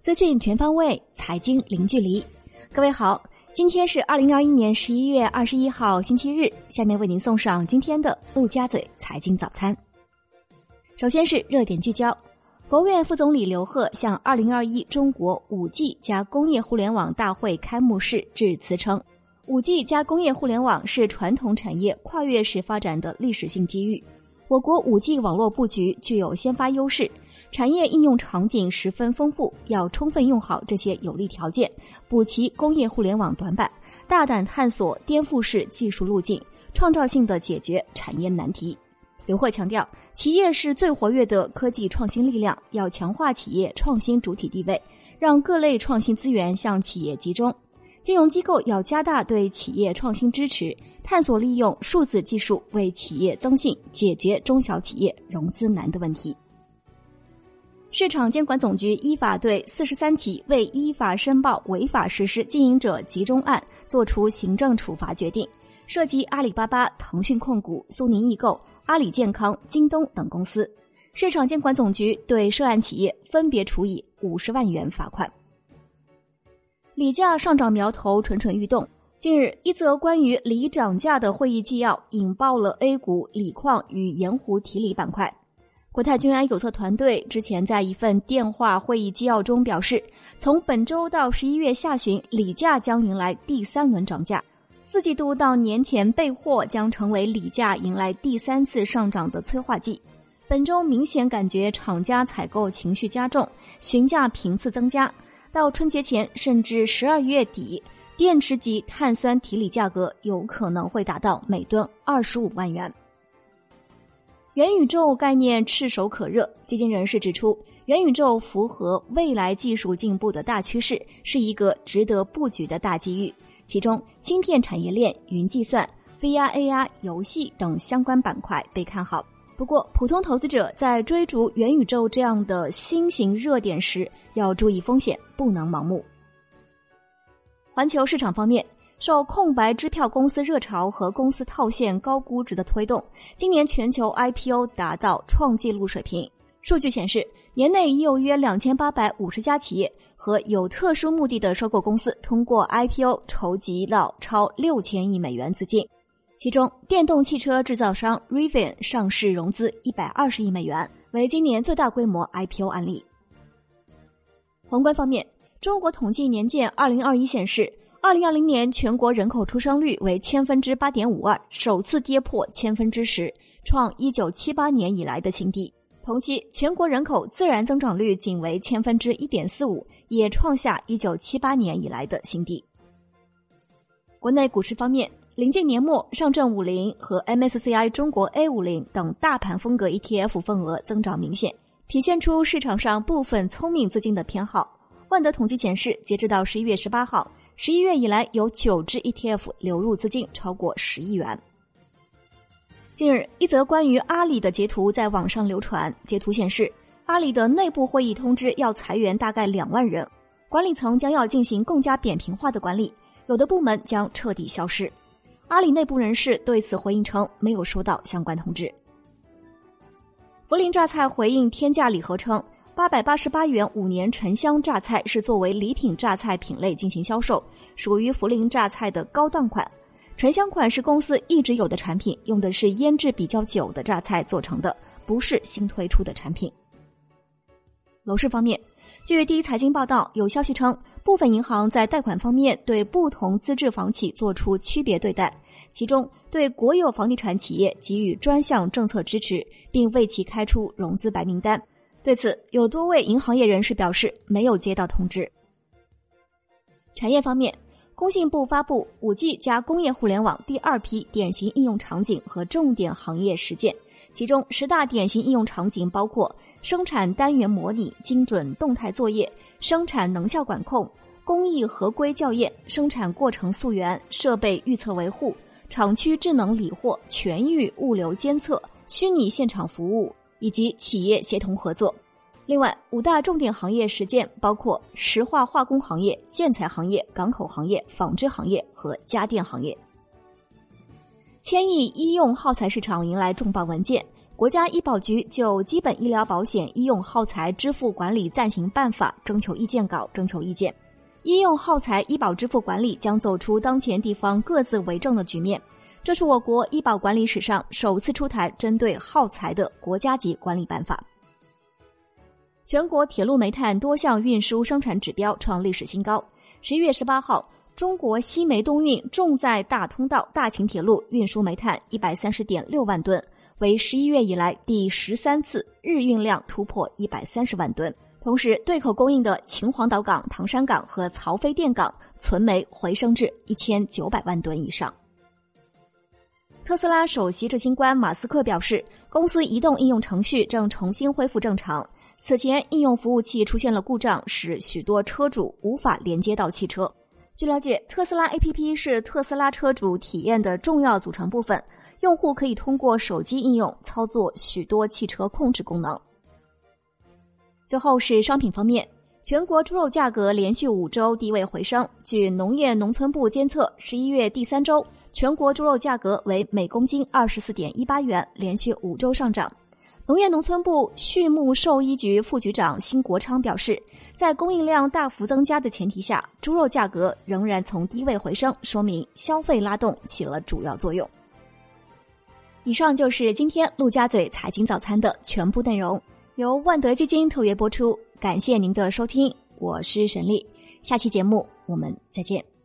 资讯全方位，财经零距离。各位好，今天是二零二一年十一月二十一号，星期日。下面为您送上今天的陆家嘴财经早餐。首先是热点聚焦，国务院副总理刘鹤向二零二一中国五 G 加工业互联网大会开幕式致辞称，五 G 加工业互联网是传统产业跨越式发展的历史性机遇。我国五 G 网络布局具有先发优势，产业应用场景十分丰富，要充分用好这些有利条件，补齐工业互联网短板，大胆探索颠覆式技术路径，创造性的解决产业难题。刘鹤强调，企业是最活跃的科技创新力量，要强化企业创新主体地位，让各类创新资源向企业集中。金融机构要加大对企业创新支持，探索利用数字技术为企业增信，解决中小企业融资难的问题。市场监管总局依法对四十三起未依法申报违法实施经营者集中案作出行政处罚决定，涉及阿里巴巴、腾讯控股、苏宁易购。阿里健康、京东等公司，市场监管总局对涉案企业分别处以五十万元罚款。锂价上涨苗头蠢蠢欲动。近日，一则关于锂涨价的会议纪要引爆了 A 股锂矿与盐湖提锂板块。国泰君安有色团队之前在一份电话会议纪要中表示，从本周到十一月下旬，锂价将迎来第三轮涨价。四季度到年前备货将成为锂价迎来第三次上涨的催化剂。本周明显感觉厂家采购情绪加重，询价频次增加。到春节前甚至十二月底，电池级碳酸提锂价格有可能会达到每吨二十五万元。元宇宙概念炙手可热，基金人士指出，元宇宙符合未来技术进步的大趋势，是一个值得布局的大机遇。其中，芯片产业链、云计算、VR、AR、游戏等相关板块被看好。不过，普通投资者在追逐元宇宙这样的新型热点时，要注意风险，不能盲目。环球市场方面，受空白支票公司热潮和公司套现高估值的推动，今年全球 IPO 达到创纪录水平。数据显示，年内已有约两千八百五十家企业。和有特殊目的的收购公司通过 IPO 筹集到超六千亿美元资金，其中电动汽车制造商 Rivian 上市融资一百二十亿美元，为今年最大规模 IPO 案例。宏观方面，中国统计年鉴二零二一显示，二零二零年全国人口出生率为千分之八点五二，首次跌破千分之十，创一九七八年以来的新低。同期，全国人口自然增长率仅为千分之一点四五，也创下一九七八年以来的新低。国内股市方面，临近年末，上证五零和 MSCI 中国 A 五零等大盘风格 ETF 份额增长明显，体现出市场上部分聪明资金的偏好。万德统计显示，截止到十一月十八号，十一月以来有九只 ETF 流入资金超过十亿元。近日，一则关于阿里的截图在网上流传。截图显示，阿里的内部会议通知要裁员大概两万人，管理层将要进行更加扁平化的管理，有的部门将彻底消失。阿里内部人士对此回应称，没有收到相关通知。涪陵榨菜回应天价礼盒称，八百八十八元五年沉香榨菜是作为礼品榨菜品类进行销售，属于涪陵榨菜的高档款。沉香款是公司一直有的产品，用的是腌制比较久的榨菜做成的，不是新推出的产品。楼市方面，据第一财经报道，有消息称，部分银行在贷款方面对不同资质房企做出区别对待，其中对国有房地产企业给予专项政策支持，并为其开出融资白名单。对此，有多位银行业人士表示没有接到通知。产业方面。工信部发布五 G 加工业互联网第二批典型应用场景和重点行业实践，其中十大典型应用场景包括生产单元模拟、精准动态作业、生产能效管控、工艺合规校验、生产过程溯源、设备预测维护、厂区智能理货、全域物流监测、虚拟现场服务以及企业协同合作。另外，五大重点行业实践包括石化化工行业、建材行业、港口行业、纺织行业和家电行业。千亿医用耗材市场迎来重磅文件，国家医保局就《基本医疗保险医用耗材支付管理暂行办法》征求意见稿征求意见。医用耗材医保支付管理将走出当前地方各自为政的局面，这是我国医保管理史上首次出台针对耗材的国家级管理办法。全国铁路煤炭多项运输生产指标创历史新高。十一月十八号，中国西煤东运重载大通道大秦铁路运输煤炭一百三十点六万吨。为十一月以来第十三次日运量突破一百三十万吨，同时对口供应的秦皇岛港、唐山港和曹妃甸港存煤回升至一千九百万吨以上。特斯拉首席执行官马斯克表示，公司移动应用程序正重新恢复正常。此前，应用服务器出现了故障，使许多车主无法连接到汽车。据了解，特斯拉 APP 是特斯拉车主体验的重要组成部分。用户可以通过手机应用操作许多汽车控制功能。最后是商品方面，全国猪肉价格连续五周低位回升。据农业农村部监测，十一月第三周全国猪肉价格为每公斤二十四点一八元，连续五周上涨。农业农村部畜牧兽医局副局长辛国昌表示，在供应量大幅增加的前提下，猪肉价格仍然从低位回升，说明消费拉动起了主要作用。以上就是今天陆家嘴财经早餐的全部内容，由万德基金特约播出，感谢您的收听，我是沈丽，下期节目我们再见。